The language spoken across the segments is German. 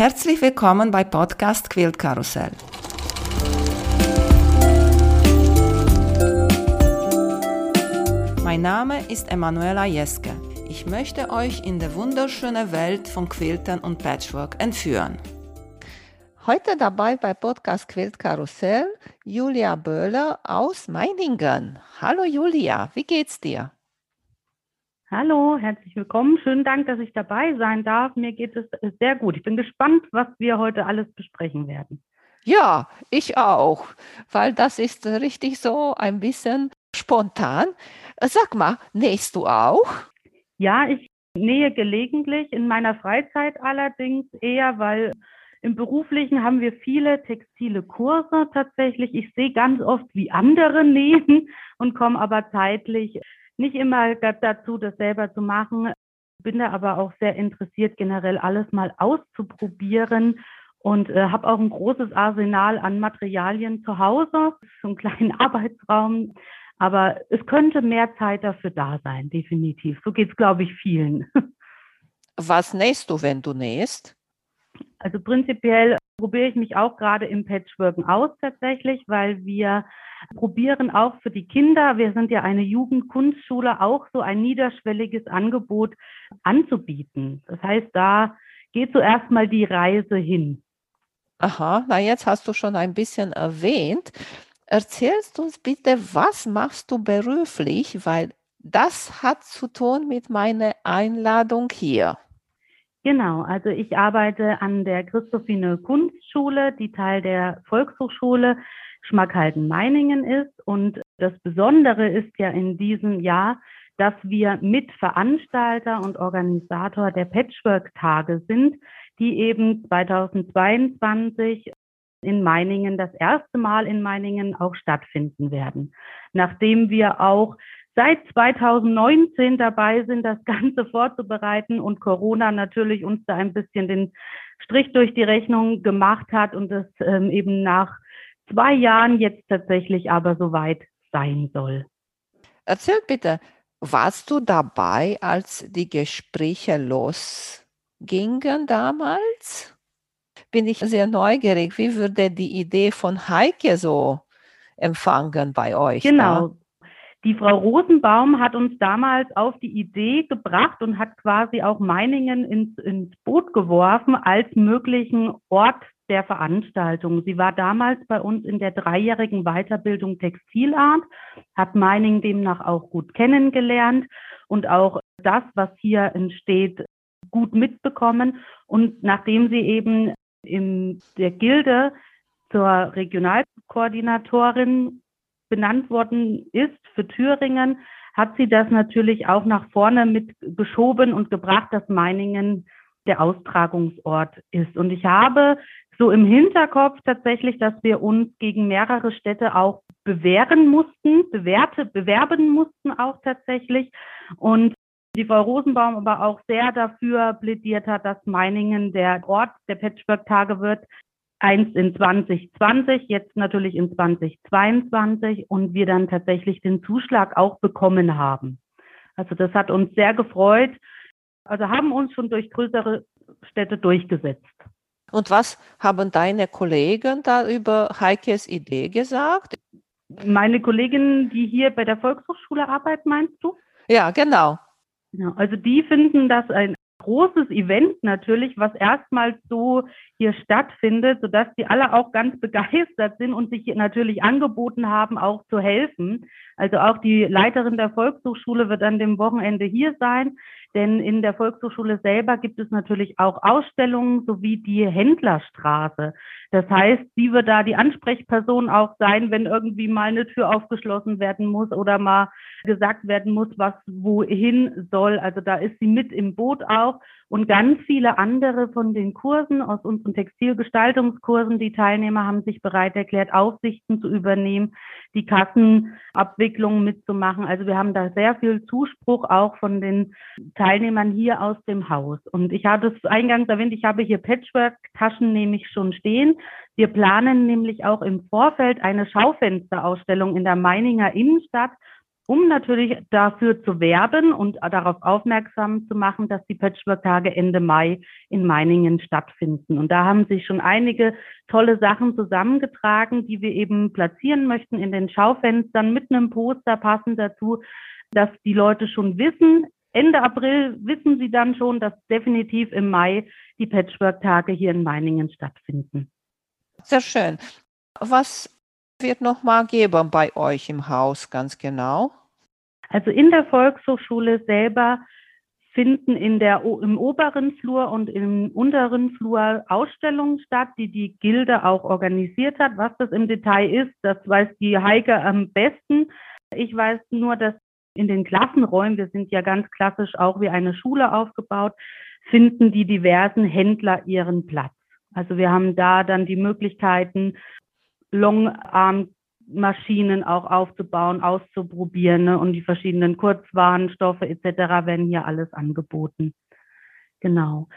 Herzlich willkommen bei Podcast Quilt Karussell. Mein Name ist Emanuela Jeske. Ich möchte euch in die wunderschöne Welt von Quiltern und Patchwork entführen. Heute dabei bei Podcast Quilt Karussell Julia Böhler aus Meiningen. Hallo Julia, wie geht's dir? Hallo, herzlich willkommen. Schönen Dank, dass ich dabei sein darf. Mir geht es sehr gut. Ich bin gespannt, was wir heute alles besprechen werden. Ja, ich auch, weil das ist richtig so ein bisschen spontan. Sag mal, nähst du auch? Ja, ich nähe gelegentlich, in meiner Freizeit allerdings eher, weil im Beruflichen haben wir viele textile Kurse tatsächlich. Ich sehe ganz oft, wie andere nähen und komme aber zeitlich nicht immer dazu, das selber zu machen, bin da aber auch sehr interessiert, generell alles mal auszuprobieren und äh, habe auch ein großes Arsenal an Materialien zu Hause, so einen kleinen Arbeitsraum. Aber es könnte mehr Zeit dafür da sein, definitiv. So geht es, glaube ich, vielen. Was nähst du, wenn du nähst? Also prinzipiell probiere ich mich auch gerade im Patchworken aus tatsächlich, weil wir probieren auch für die Kinder, wir sind ja eine Jugendkunstschule, auch so ein niederschwelliges Angebot anzubieten. Das heißt, da geht zuerst mal die Reise hin. Aha, na jetzt hast du schon ein bisschen erwähnt. Erzählst uns bitte, was machst du beruflich, weil das hat zu tun mit meiner Einladung hier. Genau, also ich arbeite an der Christophine Kunstschule, die Teil der Volkshochschule Schmackhalden-Meiningen ist. Und das Besondere ist ja in diesem Jahr, dass wir Mitveranstalter und Organisator der Patchwork-Tage sind, die eben 2022 in Meiningen das erste Mal in Meiningen auch stattfinden werden. Nachdem wir auch seit 2019 dabei sind, das Ganze vorzubereiten und Corona natürlich uns da ein bisschen den Strich durch die Rechnung gemacht hat und es ähm, eben nach zwei Jahren jetzt tatsächlich aber soweit sein soll. Erzähl bitte, warst du dabei, als die Gespräche losgingen damals? Bin ich sehr neugierig. Wie würde die Idee von Heike so empfangen bei euch? Genau. Da? Die Frau Rosenbaum hat uns damals auf die Idee gebracht und hat quasi auch Meiningen ins, ins Boot geworfen als möglichen Ort der Veranstaltung. Sie war damals bei uns in der dreijährigen Weiterbildung Textilart, hat Meiningen demnach auch gut kennengelernt und auch das, was hier entsteht, gut mitbekommen. Und nachdem sie eben in der Gilde zur Regionalkoordinatorin benannt worden ist für Thüringen, hat sie das natürlich auch nach vorne mitgeschoben und gebracht, dass Meiningen der Austragungsort ist. Und ich habe so im Hinterkopf tatsächlich, dass wir uns gegen mehrere Städte auch bewähren mussten, bewährte, bewerben mussten auch tatsächlich. Und die Frau Rosenbaum aber auch sehr dafür plädiert hat, dass Meiningen der Ort der Patchwork-Tage wird, eins in 2020, jetzt natürlich in 2022 und wir dann tatsächlich den Zuschlag auch bekommen haben. Also das hat uns sehr gefreut. Also haben uns schon durch größere Städte durchgesetzt. Und was haben deine Kollegen da über Heikes Idee gesagt? Meine Kolleginnen, die hier bei der Volkshochschule arbeiten, meinst du? Ja, genau. Ja, also die finden das ein großes Event natürlich, was erstmals so hier stattfindet, sodass die alle auch ganz begeistert sind und sich natürlich angeboten haben, auch zu helfen. Also auch die Leiterin der Volkshochschule wird an dem Wochenende hier sein, denn in der Volkshochschule selber gibt es natürlich auch Ausstellungen sowie die Händlerstraße. Das heißt, sie wird da die Ansprechperson auch sein, wenn irgendwie mal eine Tür aufgeschlossen werden muss oder mal gesagt werden muss, was wohin soll. Also da ist sie mit im Boot auch und ganz viele andere von den Kursen aus unseren Textilgestaltungskursen. Die Teilnehmer haben sich bereit erklärt, Aufsichten zu übernehmen, die Kassenabwicklung mitzumachen. Also wir haben da sehr viel Zuspruch auch von den Teilnehmern hier aus dem Haus. Und ich hatte es eingangs erwähnt, ich habe hier Patchwork-Taschen nämlich schon stehen. Wir planen nämlich auch im Vorfeld eine Schaufensterausstellung in der Meininger Innenstadt um natürlich dafür zu werben und darauf aufmerksam zu machen, dass die Patchwork-Tage Ende Mai in Meiningen stattfinden. Und da haben sich schon einige tolle Sachen zusammengetragen, die wir eben platzieren möchten in den Schaufenstern mit einem Poster passend dazu, dass die Leute schon wissen, Ende April wissen sie dann schon, dass definitiv im Mai die Patchwork-Tage hier in Meiningen stattfinden. Sehr schön. Was wird noch mal geben bei euch im Haus ganz genau? Also in der Volkshochschule selber finden in der, im oberen Flur und im unteren Flur Ausstellungen statt, die die Gilde auch organisiert hat. Was das im Detail ist, das weiß die Heike am besten. Ich weiß nur, dass in den Klassenräumen, wir sind ja ganz klassisch auch wie eine Schule aufgebaut, finden die diversen Händler ihren Platz. Also wir haben da dann die Möglichkeiten, Longarm Maschinen auch aufzubauen, auszuprobieren ne? und die verschiedenen Kurzwarenstoffe etc. werden hier alles angeboten. Genau.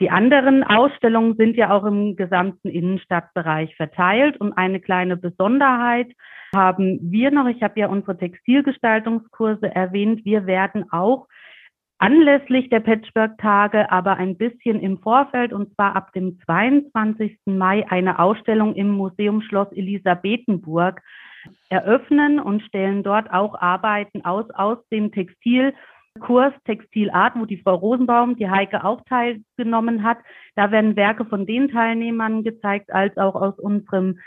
Die anderen Ausstellungen sind ja auch im gesamten Innenstadtbereich verteilt und eine kleine Besonderheit haben wir noch. Ich habe ja unsere Textilgestaltungskurse erwähnt. Wir werden auch anlässlich der Patchwork-Tage, aber ein bisschen im Vorfeld und zwar ab dem 22. Mai eine Ausstellung im Museum Schloss Elisabethenburg eröffnen und stellen dort auch Arbeiten aus aus dem Textilkurs Textilart, wo die Frau Rosenbaum, die Heike auch teilgenommen hat. Da werden Werke von den Teilnehmern gezeigt, als auch aus unserem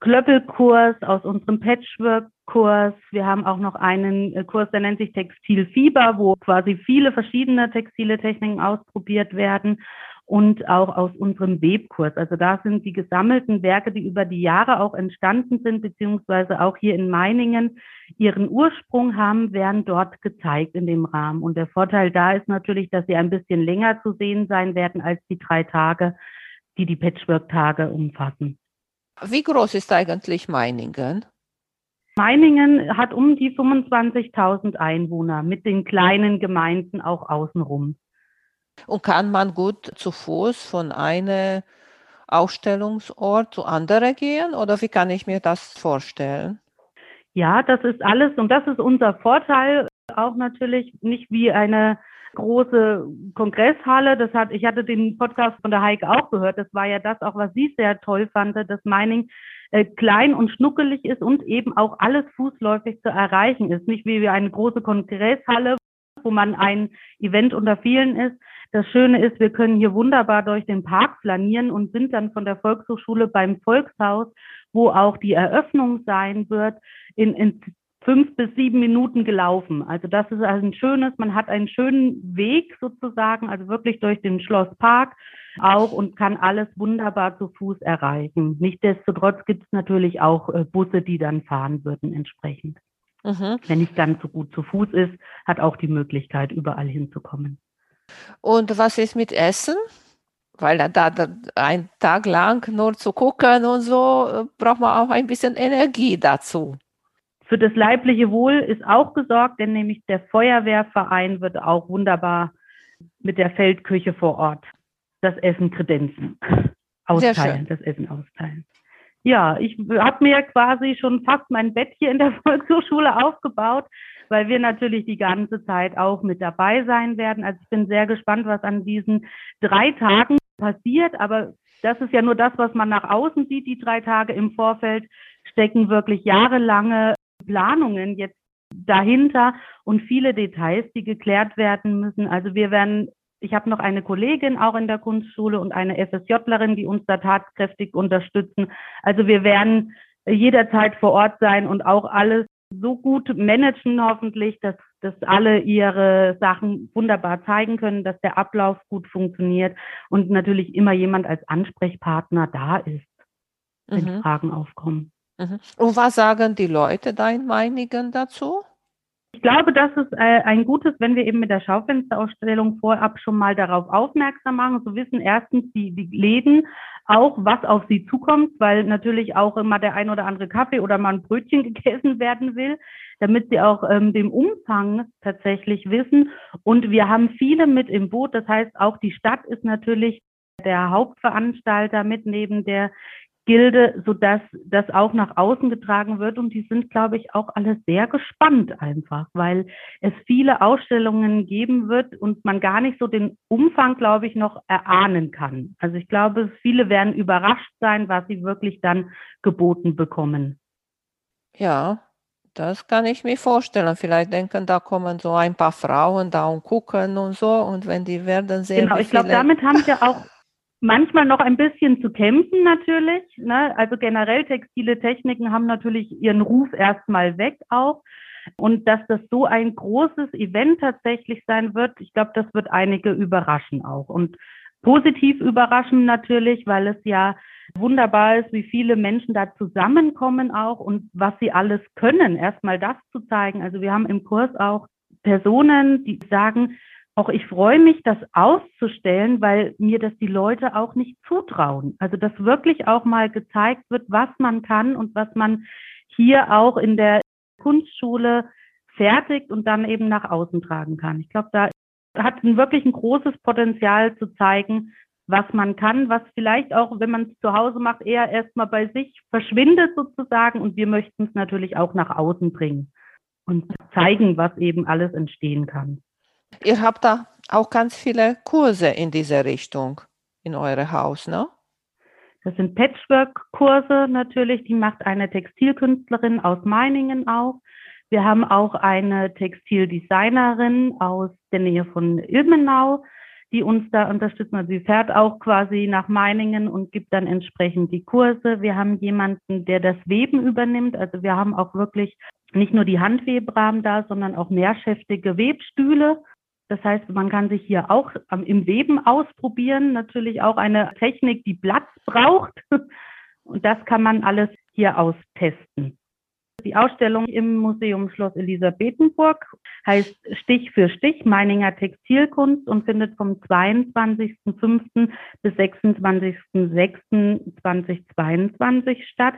Klöppelkurs, aus unserem Patchwork-Kurs. Wir haben auch noch einen äh, Kurs, der nennt sich Textilfieber, wo quasi viele verschiedene textile Techniken ausprobiert werden und auch aus unserem Webkurs. Also da sind die gesammelten Werke, die über die Jahre auch entstanden sind, beziehungsweise auch hier in Meiningen ihren Ursprung haben, werden dort gezeigt in dem Rahmen. Und der Vorteil da ist natürlich, dass sie ein bisschen länger zu sehen sein werden als die drei Tage, die die Patchwork-Tage umfassen. Wie groß ist eigentlich Meiningen? Meiningen hat um die 25.000 Einwohner mit den kleinen Gemeinden auch außenrum. Und kann man gut zu Fuß von einem Ausstellungsort zu anderen gehen oder wie kann ich mir das vorstellen? Ja, das ist alles und das ist unser Vorteil auch natürlich nicht wie eine große Kongresshalle. Das hat, ich hatte den Podcast von der Heike auch gehört. Das war ja das auch, was sie sehr toll fand, dass Mining äh, klein und schnuckelig ist und eben auch alles fußläufig zu erreichen ist. Nicht wie eine große Kongresshalle, wo man ein Event unter vielen ist. Das Schöne ist, wir können hier wunderbar durch den Park flanieren und sind dann von der Volkshochschule beim Volkshaus, wo auch die Eröffnung sein wird, in, in fünf bis sieben Minuten gelaufen. Also das ist also ein schönes, man hat einen schönen Weg sozusagen, also wirklich durch den Schlosspark auch und kann alles wunderbar zu Fuß erreichen. Nichtsdestotrotz gibt es natürlich auch äh, Busse, die dann fahren würden entsprechend. Mhm. Wenn nicht ganz so gut zu Fuß ist, hat auch die Möglichkeit, überall hinzukommen. Und was ist mit Essen? Weil da, da ein Tag lang nur zu gucken und so, äh, braucht man auch ein bisschen Energie dazu. Für das leibliche Wohl ist auch gesorgt, denn nämlich der Feuerwehrverein wird auch wunderbar mit der Feldküche vor Ort das Essen kredenzen, austeilen, das Essen austeilen. Ja, ich habe mir quasi schon fast mein Bett hier in der Volkshochschule aufgebaut, weil wir natürlich die ganze Zeit auch mit dabei sein werden. Also ich bin sehr gespannt, was an diesen drei Tagen passiert. Aber das ist ja nur das, was man nach außen sieht. Die drei Tage im Vorfeld stecken wirklich jahrelange Planungen jetzt dahinter und viele Details, die geklärt werden müssen. Also wir werden, ich habe noch eine Kollegin auch in der Kunstschule und eine FSJlerin, die uns da tatkräftig unterstützen. Also wir werden jederzeit vor Ort sein und auch alles so gut managen hoffentlich, dass, dass alle ihre Sachen wunderbar zeigen können, dass der Ablauf gut funktioniert und natürlich immer jemand als Ansprechpartner da ist, wenn mhm. Fragen aufkommen. Mhm. Und was sagen die Leute dein Meinigen dazu? Ich glaube, das ist äh, ein gutes, wenn wir eben mit der Schaufensterausstellung vorab schon mal darauf aufmerksam machen. So wissen erstens die, die Läden auch, was auf sie zukommt, weil natürlich auch immer der ein oder andere Kaffee oder mal ein Brötchen gegessen werden will, damit sie auch ähm, den Umfang tatsächlich wissen. Und wir haben viele mit im Boot. Das heißt, auch die Stadt ist natürlich der Hauptveranstalter mit neben der Gilde, sodass das auch nach außen getragen wird. Und die sind, glaube ich, auch alle sehr gespannt einfach, weil es viele Ausstellungen geben wird und man gar nicht so den Umfang, glaube ich, noch erahnen kann. Also ich glaube, viele werden überrascht sein, was sie wirklich dann geboten bekommen. Ja, das kann ich mir vorstellen. Vielleicht denken, da kommen so ein paar Frauen da und gucken und so. Und wenn die werden sehen. Genau, ich glaube, damit haben wir auch manchmal noch ein bisschen zu kämpfen natürlich. Ne? Also generell textile Techniken haben natürlich ihren Ruf erstmal weg auch. Und dass das so ein großes Event tatsächlich sein wird, ich glaube, das wird einige überraschen auch. Und positiv überraschen natürlich, weil es ja wunderbar ist, wie viele Menschen da zusammenkommen auch und was sie alles können. Erstmal das zu zeigen. Also wir haben im Kurs auch Personen, die sagen, auch ich freue mich, das auszustellen, weil mir das die Leute auch nicht zutrauen. Also dass wirklich auch mal gezeigt wird, was man kann und was man hier auch in der Kunstschule fertigt und dann eben nach außen tragen kann. Ich glaube, da hat wirklich ein großes Potenzial zu zeigen, was man kann, was vielleicht auch, wenn man es zu Hause macht, eher erstmal bei sich verschwindet sozusagen. Und wir möchten es natürlich auch nach außen bringen und zeigen, was eben alles entstehen kann. Ihr habt da auch ganz viele Kurse in diese Richtung in eurem Haus, ne? Das sind Patchwork-Kurse natürlich, die macht eine Textilkünstlerin aus Meiningen auch. Wir haben auch eine Textildesignerin aus der Nähe von Ilmenau, die uns da unterstützen. Also sie fährt auch quasi nach Meiningen und gibt dann entsprechend die Kurse. Wir haben jemanden, der das Weben übernimmt. Also wir haben auch wirklich nicht nur die Handwebrahmen da, sondern auch mehrschäftige Webstühle. Das heißt, man kann sich hier auch im Weben ausprobieren. Natürlich auch eine Technik, die Platz braucht. Und das kann man alles hier austesten. Die Ausstellung im Museum Schloss Elisabethenburg heißt Stich für Stich Meininger Textilkunst und findet vom 22.05. bis 26.06.2022 statt.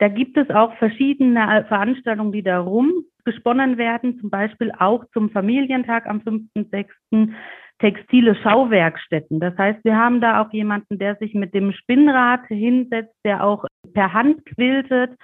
Da gibt es auch verschiedene Veranstaltungen, die darum gesponnen werden, zum Beispiel auch zum Familientag am 5.6. textile Schauwerkstätten. Das heißt, wir haben da auch jemanden, der sich mit dem Spinnrad hinsetzt, der auch per Hand quiltet.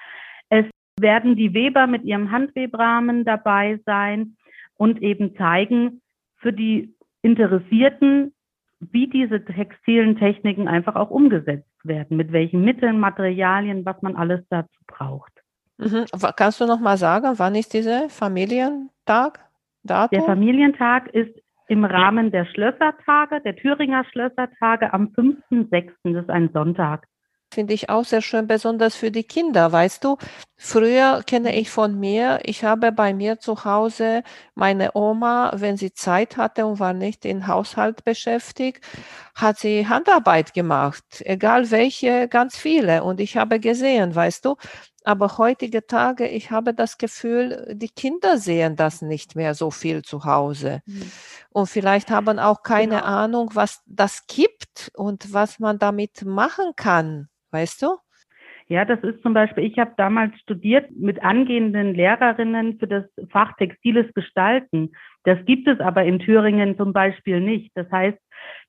Es werden die Weber mit ihrem Handwebrahmen dabei sein und eben zeigen für die Interessierten, wie diese textilen Techniken einfach auch umgesetzt werden, mit welchen Mitteln, Materialien, was man alles dazu braucht. Mhm. Kannst du noch mal sagen, wann ist dieser Familientag? Datum? Der Familientag ist im Rahmen der Schlössertage, der Thüringer Schlössertage am 5.6., das ist ein Sonntag finde ich auch sehr schön, besonders für die Kinder. Weißt du, früher kenne ich von mir, ich habe bei mir zu Hause meine Oma, wenn sie Zeit hatte und war nicht im Haushalt beschäftigt, hat sie Handarbeit gemacht, egal welche, ganz viele. Und ich habe gesehen, weißt du, aber heutige Tage, ich habe das Gefühl, die Kinder sehen das nicht mehr so viel zu Hause. Mhm. Und vielleicht haben auch keine genau. Ahnung, was das gibt und was man damit machen kann weißt du? Ja, das ist zum Beispiel, ich habe damals studiert mit angehenden Lehrerinnen für das Fach Textiles Gestalten. Das gibt es aber in Thüringen zum Beispiel nicht. Das heißt,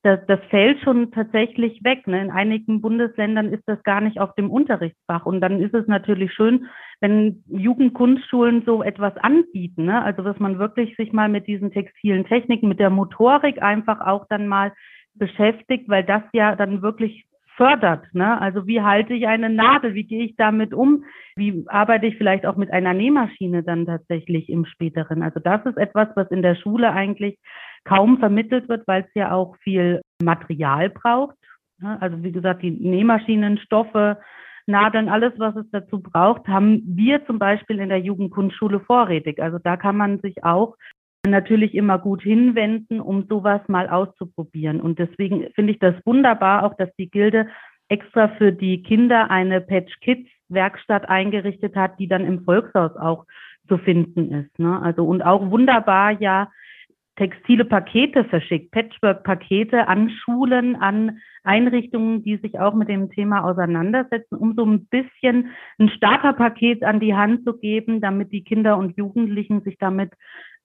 das, das fällt schon tatsächlich weg. Ne? In einigen Bundesländern ist das gar nicht auf dem Unterrichtsfach. Und dann ist es natürlich schön, wenn Jugendkunstschulen so etwas anbieten. Ne? Also, dass man wirklich sich mal mit diesen textilen Techniken, mit der Motorik einfach auch dann mal beschäftigt, weil das ja dann wirklich fördert. Ne? Also wie halte ich eine Nadel? Wie gehe ich damit um? Wie arbeite ich vielleicht auch mit einer Nähmaschine dann tatsächlich im späteren? Also das ist etwas, was in der Schule eigentlich kaum vermittelt wird, weil es ja auch viel Material braucht. Ne? Also wie gesagt, die Nähmaschinen, Stoffe, Nadeln, alles, was es dazu braucht, haben wir zum Beispiel in der Jugendkunstschule vorrätig. Also da kann man sich auch natürlich immer gut hinwenden, um sowas mal auszuprobieren. Und deswegen finde ich das wunderbar, auch dass die Gilde extra für die Kinder eine Patch Kids Werkstatt eingerichtet hat, die dann im Volkshaus auch zu finden ist. Ne? Also und auch wunderbar ja textile Pakete verschickt, Patchwork-Pakete an Schulen, an Einrichtungen, die sich auch mit dem Thema auseinandersetzen, um so ein bisschen ein Starterpaket an die Hand zu geben, damit die Kinder und Jugendlichen sich damit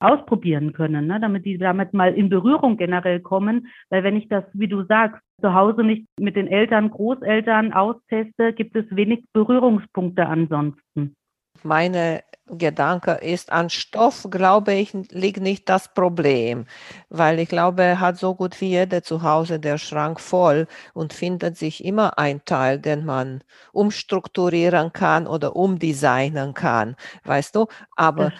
ausprobieren können, ne? damit die damit mal in Berührung generell kommen. Weil wenn ich das, wie du sagst, zu Hause nicht mit den Eltern, Großeltern austeste, gibt es wenig Berührungspunkte ansonsten. Meine Gedanke ist, an Stoff, glaube ich, liegt nicht das Problem, weil ich glaube, er hat so gut wie jeder zu Hause der Schrank voll und findet sich immer ein Teil, den man umstrukturieren kann oder umdesignen kann, weißt du? Aber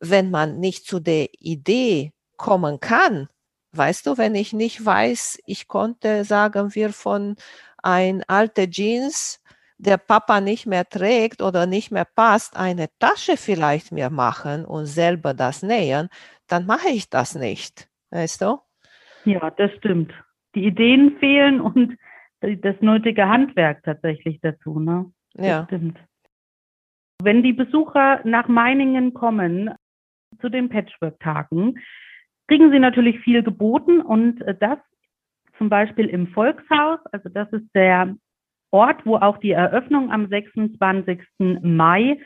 wenn man nicht zu der Idee kommen kann, weißt du, wenn ich nicht weiß, ich konnte, sagen wir, von ein alte Jeans der Papa nicht mehr trägt oder nicht mehr passt, eine Tasche vielleicht mir machen und selber das nähen, dann mache ich das nicht. Weißt du? Ja, das stimmt. Die Ideen fehlen und das nötige Handwerk tatsächlich dazu. Ne? Das ja. stimmt. Wenn die Besucher nach Meiningen kommen zu den Patchwork-Tagen, kriegen sie natürlich viel geboten und das zum Beispiel im Volkshaus, also das ist der Ort, wo auch die Eröffnung am 26. Mai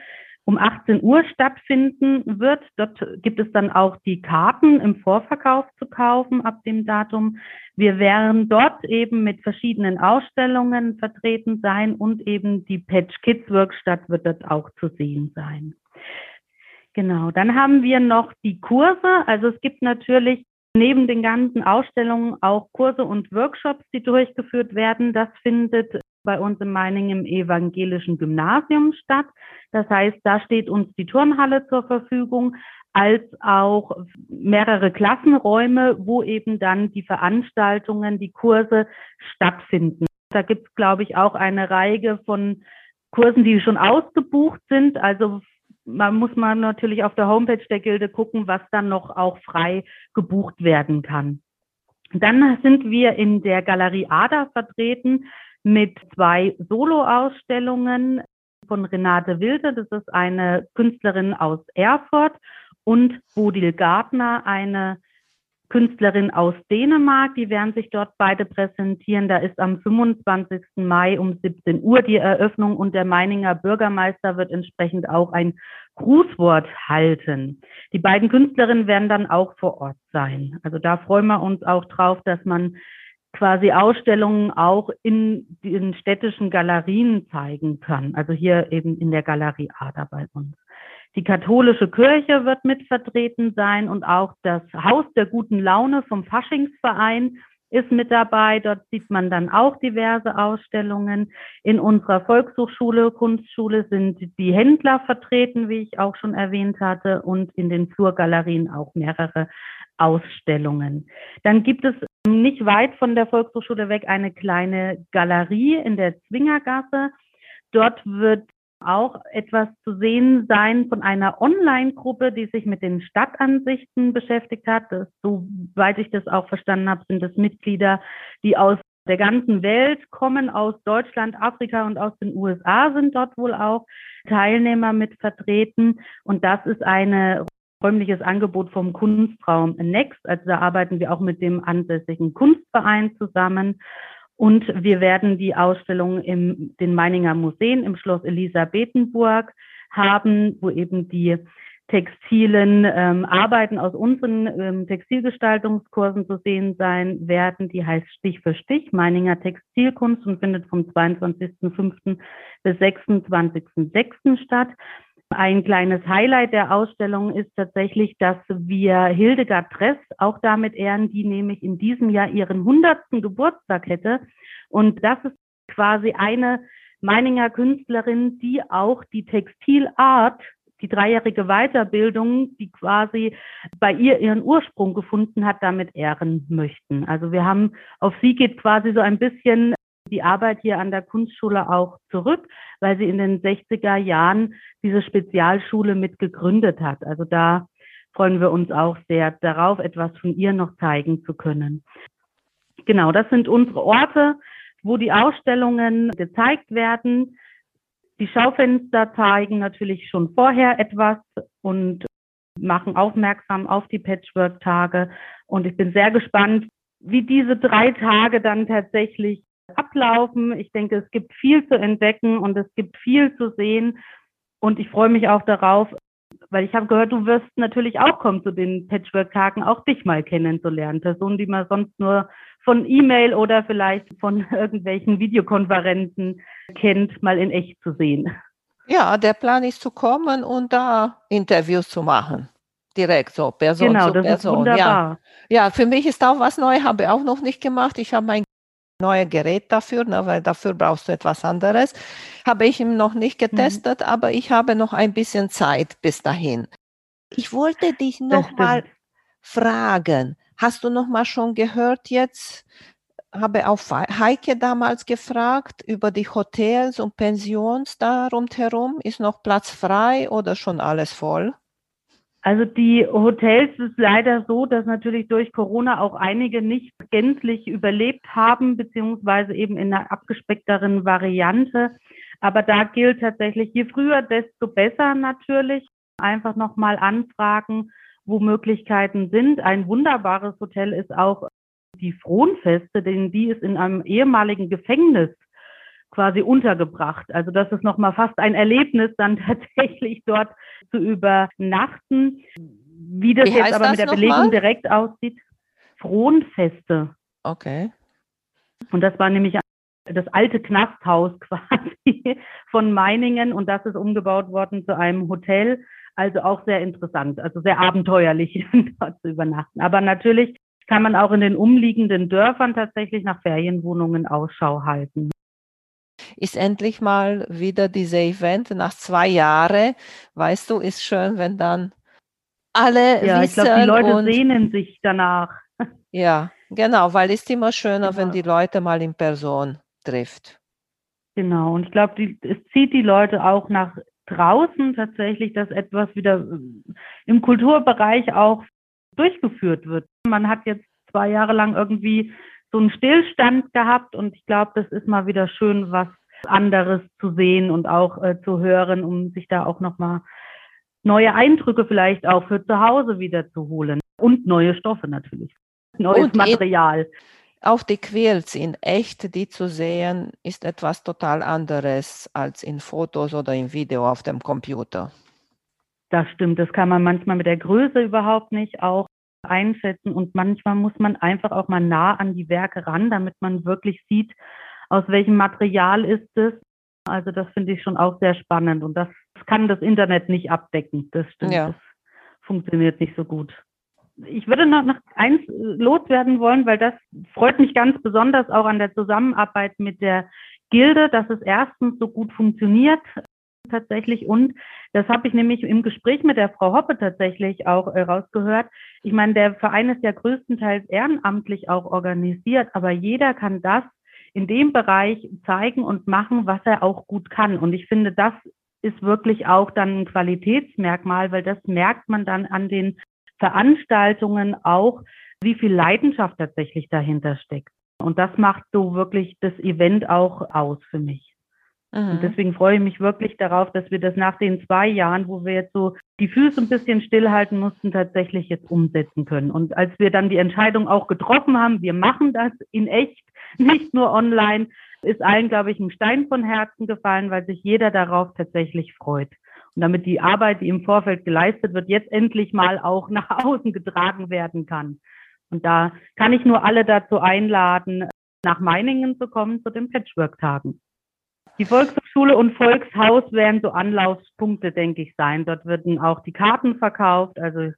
um 18 Uhr stattfinden wird. Dort gibt es dann auch die Karten im Vorverkauf zu kaufen ab dem Datum. Wir werden dort eben mit verschiedenen Ausstellungen vertreten sein und eben die Patch Kids Werkstatt wird dort auch zu sehen sein. Genau, dann haben wir noch die Kurse. Also es gibt natürlich neben den ganzen Ausstellungen auch Kurse und Workshops, die durchgeführt werden. Das findet bei uns in Meiningen im evangelischen Gymnasium statt. Das heißt, da steht uns die Turnhalle zur Verfügung, als auch mehrere Klassenräume, wo eben dann die Veranstaltungen, die Kurse stattfinden. Da gibt es, glaube ich, auch eine Reihe von Kursen, die schon ausgebucht sind. Also man muss man natürlich auf der Homepage der Gilde gucken, was dann noch auch frei gebucht werden kann. Dann sind wir in der Galerie Ada vertreten mit zwei Solo-Ausstellungen von Renate Wilde, das ist eine Künstlerin aus Erfurt, und Bodil Gardner, eine Künstlerin aus Dänemark. Die werden sich dort beide präsentieren. Da ist am 25. Mai um 17 Uhr die Eröffnung und der Meininger Bürgermeister wird entsprechend auch ein Grußwort halten. Die beiden Künstlerinnen werden dann auch vor Ort sein. Also da freuen wir uns auch drauf, dass man quasi Ausstellungen auch in den städtischen Galerien zeigen kann. Also hier eben in der Galerie Ader bei uns. Die katholische Kirche wird mit vertreten sein und auch das Haus der guten Laune vom Faschingsverein ist mit dabei. Dort sieht man dann auch diverse Ausstellungen. In unserer Volkshochschule, Kunstschule sind die Händler vertreten, wie ich auch schon erwähnt hatte, und in den Flurgalerien auch mehrere Ausstellungen. Dann gibt es nicht weit von der Volkshochschule weg eine kleine Galerie in der Zwingergasse. Dort wird auch etwas zu sehen sein von einer Online-Gruppe, die sich mit den Stadtansichten beschäftigt hat. Das, soweit ich das auch verstanden habe, sind es Mitglieder, die aus der ganzen Welt kommen, aus Deutschland, Afrika und aus den USA sind dort wohl auch Teilnehmer mit vertreten. Und das ist eine räumliches Angebot vom Kunstraum Next. Also da arbeiten wir auch mit dem ansässigen Kunstverein zusammen. Und wir werden die Ausstellung in den Meininger Museen im Schloss Elisabethenburg haben, wo eben die textilen ähm, Arbeiten aus unseren ähm, Textilgestaltungskursen zu sehen sein werden. Die heißt Stich für Stich, Meininger Textilkunst und findet vom 22.05. bis 26.06. statt. Ein kleines Highlight der Ausstellung ist tatsächlich, dass wir Hildegard Dress auch damit ehren, die nämlich in diesem Jahr ihren 100. Geburtstag hätte. Und das ist quasi eine Meininger Künstlerin, die auch die Textilart, die dreijährige Weiterbildung, die quasi bei ihr ihren Ursprung gefunden hat, damit ehren möchten. Also wir haben, auf sie geht quasi so ein bisschen die Arbeit hier an der Kunstschule auch zurück, weil sie in den 60er Jahren diese Spezialschule mit gegründet hat. Also da freuen wir uns auch sehr darauf, etwas von ihr noch zeigen zu können. Genau, das sind unsere Orte, wo die Ausstellungen gezeigt werden. Die Schaufenster zeigen natürlich schon vorher etwas und machen aufmerksam auf die Patchwork-Tage. Und ich bin sehr gespannt, wie diese drei Tage dann tatsächlich ablaufen. Ich denke, es gibt viel zu entdecken und es gibt viel zu sehen. Und ich freue mich auch darauf, weil ich habe gehört, du wirst natürlich auch kommen zu den Patchwork-Tagen, auch dich mal kennenzulernen. Personen, die man sonst nur von E-Mail oder vielleicht von irgendwelchen Videokonferenzen kennt, mal in echt zu sehen. Ja, der Plan ist zu kommen und da Interviews zu machen. Direkt so, Person genau, zu das Person. Ist wunderbar. Ja. ja, für mich ist auch was neu, habe ich auch noch nicht gemacht. Ich habe mein neues Gerät dafür, ne, weil dafür brauchst du etwas anderes. Habe ich ihm noch nicht mhm. getestet, mhm. aber ich habe noch ein bisschen Zeit bis dahin. Ich wollte dich noch mal fragen. Hast du noch mal schon gehört jetzt, habe auch Heike damals gefragt über die Hotels und Pensions da rundherum. Ist noch Platz frei oder schon alles voll? Also die Hotels ist leider so, dass natürlich durch Corona auch einige nicht gänzlich überlebt haben, beziehungsweise eben in einer abgespeckteren Variante. Aber da gilt tatsächlich, je früher, desto besser natürlich. Einfach nochmal anfragen, wo Möglichkeiten sind. Ein wunderbares Hotel ist auch die Frohnfeste, denn die ist in einem ehemaligen Gefängnis quasi untergebracht. Also das ist nochmal fast ein Erlebnis, dann tatsächlich dort zu übernachten. Wie das Wie jetzt aber mit der Belegung mal? direkt aussieht, Frohnfeste. Okay. Und das war nämlich das alte Knasthaus quasi von Meiningen und das ist umgebaut worden zu einem Hotel. Also auch sehr interessant, also sehr abenteuerlich dort zu übernachten. Aber natürlich kann man auch in den umliegenden Dörfern tatsächlich nach Ferienwohnungen Ausschau halten. Ist endlich mal wieder diese Event nach zwei Jahren. Weißt du, ist schön, wenn dann alle ja, wissen. Ich glaube, die Leute sehnen sich danach. Ja, genau, weil es ist immer schöner, genau. wenn die Leute mal in Person trifft. Genau, und ich glaube, es zieht die Leute auch nach draußen tatsächlich, dass etwas wieder äh, im Kulturbereich auch durchgeführt wird. Man hat jetzt zwei Jahre lang irgendwie so einen Stillstand gehabt und ich glaube, das ist mal wieder schön, was anderes zu sehen und auch äh, zu hören, um sich da auch nochmal neue Eindrücke vielleicht auch für zu Hause wieder zu holen und neue Stoffe natürlich, neues und Material. Auch die Quills in echt, die zu sehen, ist etwas total anderes als in Fotos oder im Video auf dem Computer. Das stimmt, das kann man manchmal mit der Größe überhaupt nicht auch einschätzen und manchmal muss man einfach auch mal nah an die Werke ran, damit man wirklich sieht, aus welchem Material ist es. Also das finde ich schon auch sehr spannend und das kann das Internet nicht abdecken. Das stimmt. Ja. Das funktioniert nicht so gut. Ich würde noch, noch eins loswerden wollen, weil das freut mich ganz besonders auch an der Zusammenarbeit mit der Gilde, dass es erstens so gut funktioniert tatsächlich. Und das habe ich nämlich im Gespräch mit der Frau Hoppe tatsächlich auch äh, rausgehört. Ich meine, der Verein ist ja größtenteils ehrenamtlich auch organisiert, aber jeder kann das in dem Bereich zeigen und machen, was er auch gut kann. Und ich finde, das ist wirklich auch dann ein Qualitätsmerkmal, weil das merkt man dann an den Veranstaltungen auch, wie viel Leidenschaft tatsächlich dahinter steckt. Und das macht so wirklich das Event auch aus für mich. Mhm. Und deswegen freue ich mich wirklich darauf, dass wir das nach den zwei Jahren, wo wir jetzt so die Füße ein bisschen stillhalten mussten, tatsächlich jetzt umsetzen können. Und als wir dann die Entscheidung auch getroffen haben, wir machen das in echt, nicht nur online, ist allen, glaube ich, ein Stein von Herzen gefallen, weil sich jeder darauf tatsächlich freut. Und damit die Arbeit, die im Vorfeld geleistet wird, jetzt endlich mal auch nach außen getragen werden kann. Und da kann ich nur alle dazu einladen, nach Meiningen zu kommen zu den Patchwork-Tagen. Die Volkshochschule und Volkshaus werden so Anlaufspunkte, denke ich, sein. Dort werden auch die Karten verkauft. Also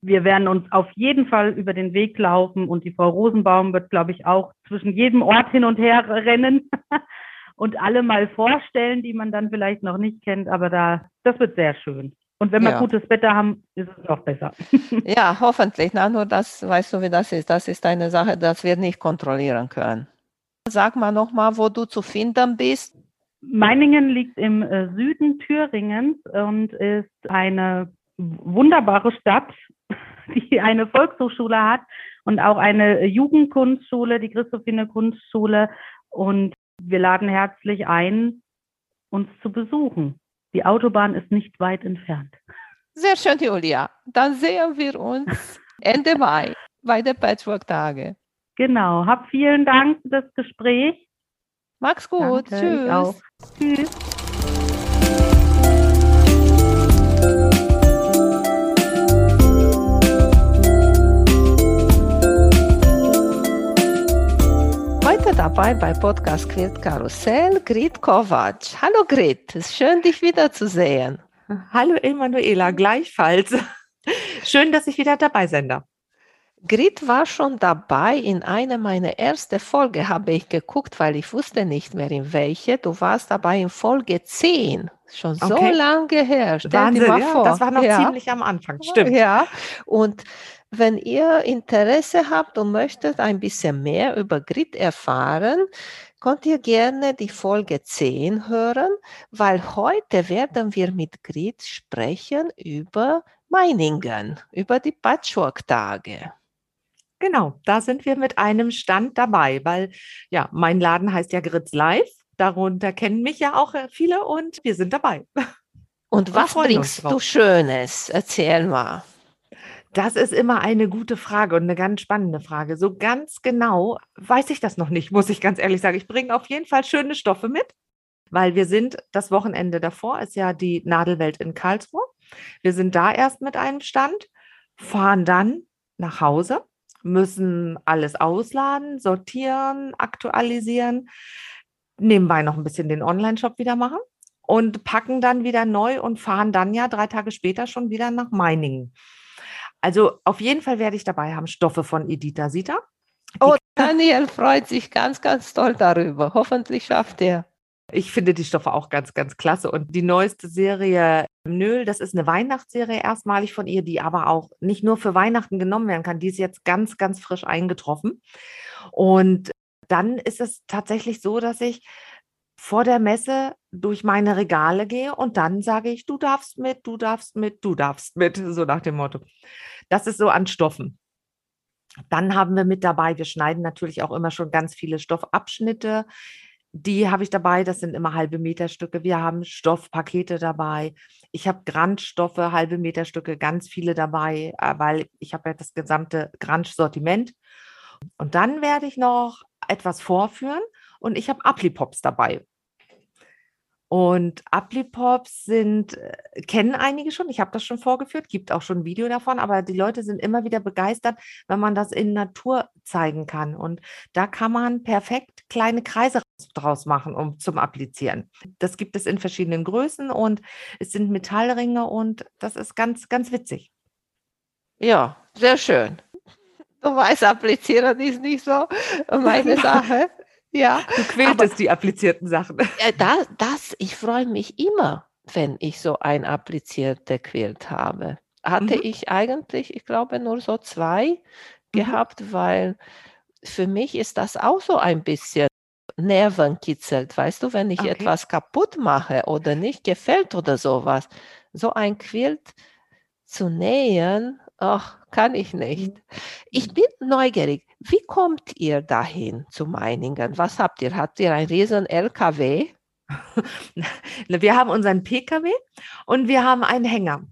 wir werden uns auf jeden Fall über den Weg laufen und die Frau Rosenbaum wird, glaube ich, auch zwischen jedem Ort hin und her rennen und alle mal vorstellen, die man dann vielleicht noch nicht kennt. Aber da, das wird sehr schön. Und wenn wir ja. gutes Wetter haben, ist es noch besser. ja, hoffentlich. Na, nur das, weißt du, wie das ist. Das ist eine Sache, das wir nicht kontrollieren können. Sag mal nochmal, wo du zu finden bist. Meiningen liegt im äh, Süden Thüringens und ist eine wunderbare Stadt, die eine Volkshochschule hat und auch eine Jugendkunstschule, die Christophine Kunstschule. Und wir laden herzlich ein, uns zu besuchen. Die Autobahn ist nicht weit entfernt. Sehr schön, Julia. Dann sehen wir uns Ende Mai bei der Patchwork-Tage. Genau. Hab vielen Dank für das Gespräch. Mach's gut. Danke, Tschüss. Tschüss. Heute dabei bei Podcast Quilt Karussell Grit Kovac. Hallo Grit, es ist schön, dich wiederzusehen. Hallo Emanuela, gleichfalls. Schön, dass ich wieder dabei sein darf. Grit war schon dabei. In einer meiner ersten Folge habe ich geguckt, weil ich wusste nicht mehr in welche. Du warst dabei in Folge 10. Schon so okay. lange her. Stell Wahnsinn, dir mal ja, vor. das war noch ja. ziemlich am Anfang, stimmt. Ja, und wenn ihr Interesse habt und möchtet ein bisschen mehr über Grit erfahren, könnt ihr gerne die Folge 10 hören, weil heute werden wir mit Grit sprechen über Meiningen, über die Patchwork-Tage. Genau, da sind wir mit einem Stand dabei, weil ja, mein Laden heißt ja Gritz Live. Darunter kennen mich ja auch äh, viele und wir sind dabei. Und was bringst du Schönes? Erzähl mal. Das ist immer eine gute Frage und eine ganz spannende Frage. So ganz genau weiß ich das noch nicht, muss ich ganz ehrlich sagen. Ich bringe auf jeden Fall schöne Stoffe mit, weil wir sind das Wochenende davor, ist ja die Nadelwelt in Karlsruhe. Wir sind da erst mit einem Stand, fahren dann nach Hause müssen alles ausladen, sortieren, aktualisieren, nebenbei noch ein bisschen den Online-Shop wieder machen und packen dann wieder neu und fahren dann ja drei Tage später schon wieder nach Meiningen. Also auf jeden Fall werde ich dabei haben Stoffe von Edita Sita. Oh, Daniel freut sich ganz, ganz toll darüber. Hoffentlich schafft er. Ich finde die Stoffe auch ganz, ganz klasse. Und die neueste Serie Nöl, das ist eine Weihnachtsserie erstmalig von ihr, die aber auch nicht nur für Weihnachten genommen werden kann. Die ist jetzt ganz, ganz frisch eingetroffen. Und dann ist es tatsächlich so, dass ich vor der Messe durch meine Regale gehe und dann sage ich, du darfst mit, du darfst mit, du darfst mit, so nach dem Motto. Das ist so an Stoffen. Dann haben wir mit dabei, wir schneiden natürlich auch immer schon ganz viele Stoffabschnitte. Die habe ich dabei, das sind immer halbe Meterstücke. Wir haben Stoffpakete dabei. Ich habe Grandstoffe, halbe Meterstücke, ganz viele dabei, äh, weil ich habe ja das gesamte Grand-Sortiment. Und dann werde ich noch etwas vorführen und ich habe Applipops dabei. Und Applipops sind, äh, kennen einige schon, ich habe das schon vorgeführt, gibt auch schon ein Video davon, aber die Leute sind immer wieder begeistert, wenn man das in Natur zeigen kann. Und da kann man perfekt kleine Kreise draus machen, um zum Applizieren. Das gibt es in verschiedenen Größen und es sind Metallringe und das ist ganz, ganz witzig. Ja, sehr schön. Du weißt, applizieren ist nicht so meine Sache. Ja. Du quältest die applizierten Sachen. Ja, das, das, ich freue mich immer, wenn ich so ein applizierte Quilt habe. Hatte mhm. ich eigentlich, ich glaube, nur so zwei mhm. gehabt, weil für mich ist das auch so ein bisschen Nerven kitzelt. Weißt du, wenn ich okay. etwas kaputt mache oder nicht gefällt oder sowas, so ein Quilt zu nähen, ach, kann ich nicht. Mhm. Ich bin neugierig. Wie kommt ihr dahin zu Meiningen? Was habt ihr? Habt ihr einen riesen LKW? Wir haben unseren PKW und wir haben einen Hänger.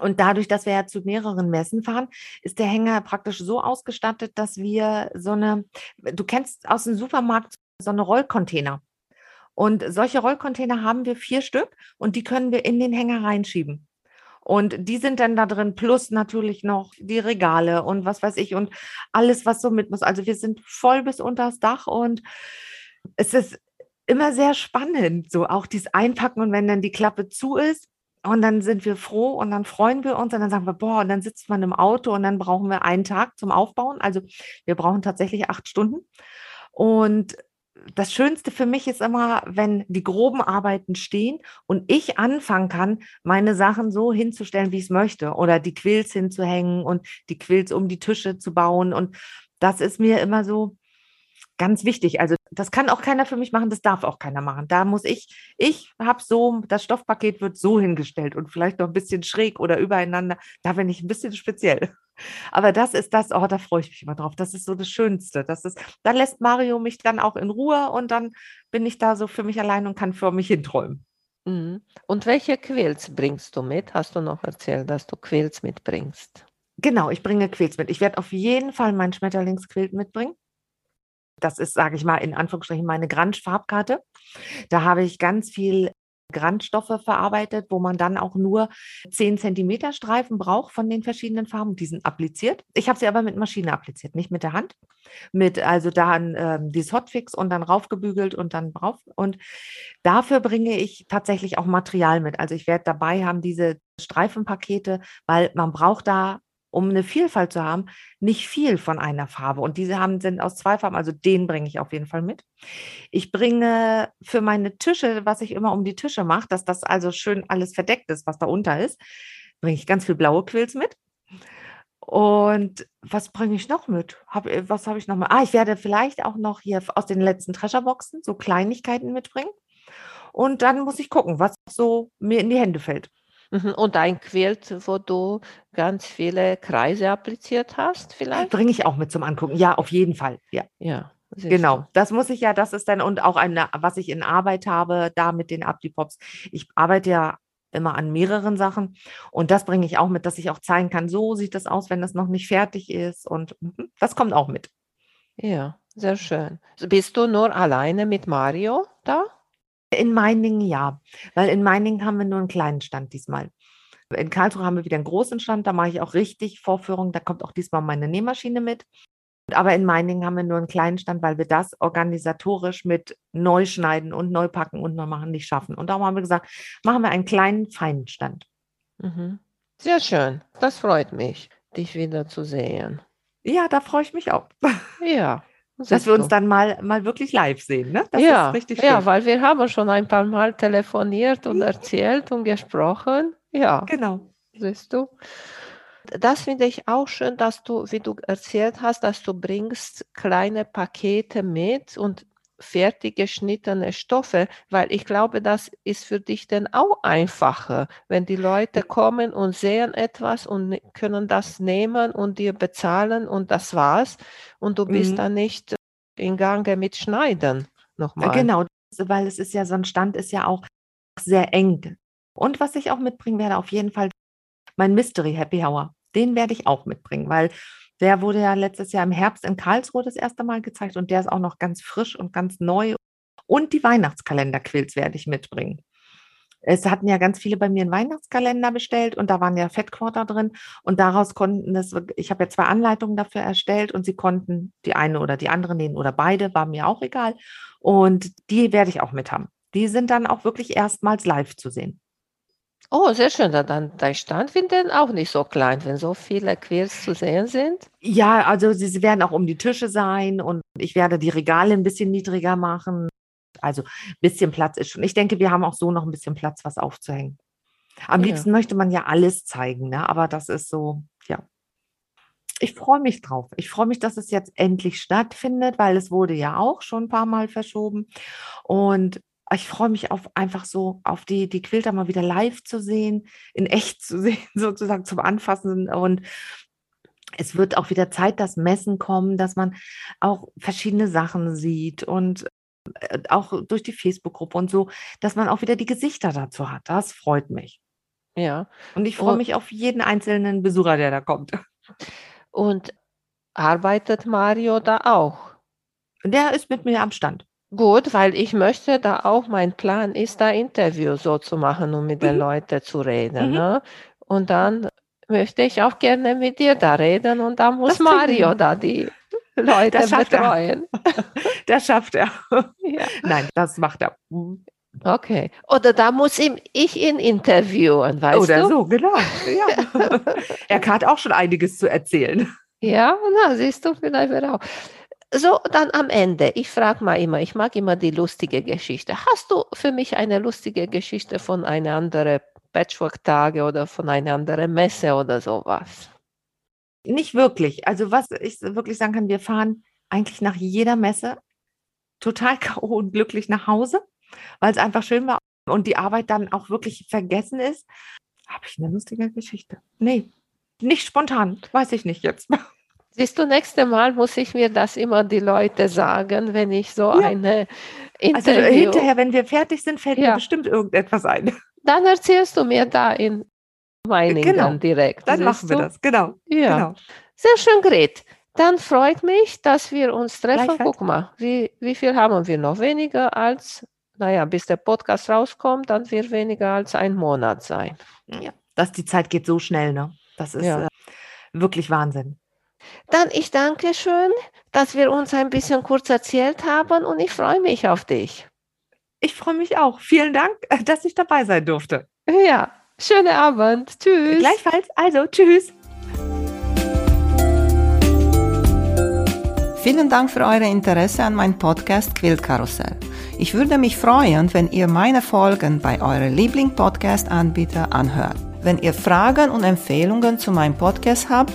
Und dadurch, dass wir ja zu mehreren Messen fahren, ist der Hänger praktisch so ausgestattet, dass wir so eine, du kennst aus dem Supermarkt so eine Rollcontainer. Und solche Rollcontainer haben wir vier Stück und die können wir in den Hänger reinschieben. Und die sind dann da drin, plus natürlich noch die Regale und was weiß ich und alles, was so mit muss. Also wir sind voll bis unters Dach und es ist immer sehr spannend, so auch dieses Einpacken und wenn dann die Klappe zu ist, und dann sind wir froh und dann freuen wir uns und dann sagen wir, boah, und dann sitzt man im Auto und dann brauchen wir einen Tag zum Aufbauen. Also wir brauchen tatsächlich acht Stunden. Und das Schönste für mich ist immer, wenn die groben Arbeiten stehen und ich anfangen kann, meine Sachen so hinzustellen, wie ich es möchte oder die Quills hinzuhängen und die Quills um die Tische zu bauen. Und das ist mir immer so ganz wichtig. Also das kann auch keiner für mich machen, das darf auch keiner machen. Da muss ich, ich habe so, das Stoffpaket wird so hingestellt und vielleicht noch ein bisschen schräg oder übereinander. Da bin ich ein bisschen speziell. Aber das ist das, oh, da freue ich mich immer drauf. Das ist so das Schönste. Das ist, da lässt Mario mich dann auch in Ruhe und dann bin ich da so für mich allein und kann für mich hinträumen. Mhm. Und welche Quills bringst du mit? Hast du noch erzählt, dass du Quills mitbringst? Genau, ich bringe Quills mit. Ich werde auf jeden Fall mein Schmetterlingsquilt mitbringen. Das ist, sage ich mal, in Anführungsstrichen meine Grange-Farbkarte. Da habe ich ganz viel Grandstoffe verarbeitet, wo man dann auch nur 10 cm Streifen braucht von den verschiedenen Farben. Die sind appliziert. Ich habe sie aber mit Maschine appliziert, nicht mit der Hand. Mit also dann ähm, dieses Hotfix und dann raufgebügelt und dann drauf. Und dafür bringe ich tatsächlich auch Material mit. Also ich werde dabei haben diese Streifenpakete, weil man braucht da um eine Vielfalt zu haben, nicht viel von einer Farbe. Und diese haben, sind aus zwei Farben, also den bringe ich auf jeden Fall mit. Ich bringe für meine Tische, was ich immer um die Tische mache, dass das also schön alles verdeckt ist, was da unter ist, bringe ich ganz viel blaue Quills mit. Und was bringe ich noch mit? Hab, äh, was habe ich noch mal? Ah, ich werde vielleicht auch noch hier aus den letzten Treasure-Boxen so Kleinigkeiten mitbringen. Und dann muss ich gucken, was so mir in die Hände fällt. Mhm, und ein Quilt, wo du ganz viele Kreise appliziert hast, vielleicht? Bringe ich auch mit zum Angucken. Ja, auf jeden Fall. Ja. Ja. Genau, du. das muss ich ja, das ist dann und auch eine, was ich in Arbeit habe, da mit den Abdi-Pops. Ich arbeite ja immer an mehreren Sachen und das bringe ich auch mit, dass ich auch zeigen kann, so sieht das aus, wenn das noch nicht fertig ist und mhm, das kommt auch mit. Ja, sehr schön. Bist du nur alleine mit Mario da? In Meiningen ja, weil in Meiningen haben wir nur einen kleinen Stand diesmal. In Karlsruhe haben wir wieder einen großen Stand, da mache ich auch richtig Vorführungen, da kommt auch diesmal meine Nähmaschine mit. Aber in Meiningen haben wir nur einen kleinen Stand, weil wir das organisatorisch mit Neuschneiden und Neupacken und Neumachen nicht schaffen. Und darum haben wir gesagt, machen wir einen kleinen, feinen Stand. Mhm. Sehr schön. Das freut mich, dich wieder zu sehen. Ja, da freue ich mich auch. Ja. Dass wir uns dann mal, mal wirklich live sehen, ne? Das ja, ja, weil wir haben schon ein paar Mal telefoniert und erzählt und gesprochen. Ja. Genau. Siehst du? Das finde ich auch schön, dass du, wie du erzählt hast, dass du bringst kleine Pakete mit und fertig geschnittene Stoffe, weil ich glaube, das ist für dich dann auch einfacher, wenn die Leute kommen und sehen etwas und ne, können das nehmen und dir bezahlen und das war's und du bist mhm. dann nicht in Gange mit Schneiden nochmal. Genau, weil es ist ja so ein Stand ist ja auch sehr eng. Und was ich auch mitbringen werde, auf jeden Fall mein Mystery Happy Hour. Den werde ich auch mitbringen, weil der wurde ja letztes Jahr im Herbst in Karlsruhe das erste Mal gezeigt und der ist auch noch ganz frisch und ganz neu. Und die Weihnachtskalender-Quills werde ich mitbringen. Es hatten ja ganz viele bei mir einen Weihnachtskalender bestellt und da waren ja Fettquarter drin und daraus konnten es, ich habe ja zwei Anleitungen dafür erstellt und sie konnten die eine oder die andere nehmen oder beide, war mir auch egal. Und die werde ich auch mit haben. Die sind dann auch wirklich erstmals live zu sehen. Oh, sehr schön. Dann dein Stand wird dann auch nicht so klein, wenn so viele Quills zu sehen sind. Ja, also sie werden auch um die Tische sein und ich werde die Regale ein bisschen niedriger machen. Also ein bisschen Platz ist schon. Ich denke, wir haben auch so noch ein bisschen Platz, was aufzuhängen. Am ja. liebsten möchte man ja alles zeigen, ne? aber das ist so, ja. Ich freue mich drauf. Ich freue mich, dass es jetzt endlich stattfindet, weil es wurde ja auch schon ein paar Mal verschoben. Und ich freue mich auf einfach so auf die, die Quilter mal wieder live zu sehen, in echt zu sehen, sozusagen zum Anfassen. Und es wird auch wieder Zeit, dass Messen kommen, dass man auch verschiedene Sachen sieht und äh, auch durch die Facebook-Gruppe und so, dass man auch wieder die Gesichter dazu hat. Das freut mich. Ja. Und ich freue und, mich auf jeden einzelnen Besucher, der da kommt. Und arbeitet Mario da auch? Der ist mit mir am Stand. Gut, weil ich möchte da auch, mein Plan ist, da Interview so zu machen, um mit mhm. den Leuten zu reden. Mhm. Ne? Und dann möchte ich auch gerne mit dir da reden und da muss Mario da die Leute das betreuen. Er. Das schafft er. Ja. Nein, das macht er. Mhm. Okay. Oder da muss ihm, ich ihn interviewen, weißt Oder du? so, genau. Ja. er hat auch schon einiges zu erzählen. Ja, na, siehst du, vielleicht wird auch. So, dann am Ende. Ich frage mal immer, ich mag immer die lustige Geschichte. Hast du für mich eine lustige Geschichte von einer anderen Patchwork-Tage oder von einer anderen Messe oder sowas? Nicht wirklich. Also was ich wirklich sagen kann, wir fahren eigentlich nach jeder Messe total K.O. und glücklich nach Hause, weil es einfach schön war und die Arbeit dann auch wirklich vergessen ist. Habe ich eine lustige Geschichte? Nee, nicht spontan, weiß ich nicht jetzt. Siehst du, nächste Mal muss ich mir das immer die Leute sagen, wenn ich so ja. eine also, äh, Interview... Also hinterher, wenn wir fertig sind, fällt ja. mir bestimmt irgendetwas ein. Dann erzählst du mir da in Meiningen genau. direkt. Dann machen wir du? das, genau. Ja. Genau. Sehr schön, Gret. Dann freut mich, dass wir uns treffen. Guck mal, wie, wie viel haben wir noch? Weniger als, naja, bis der Podcast rauskommt, dann wird weniger als ein Monat sein. Ja, dass die Zeit geht so schnell, ne? Das ist ja. äh, wirklich Wahnsinn. Dann ich danke schön, dass wir uns ein bisschen kurz erzählt haben und ich freue mich auf dich. Ich freue mich auch. Vielen Dank, dass ich dabei sein durfte. Ja, schönen Abend. Tschüss. Gleichfalls. Also, tschüss. Vielen Dank für euer Interesse an meinem Podcast Quiltkarussell. Ich würde mich freuen, wenn ihr meine Folgen bei eurem Liebling-Podcast-Anbieter anhört. Wenn ihr Fragen und Empfehlungen zu meinem Podcast habt,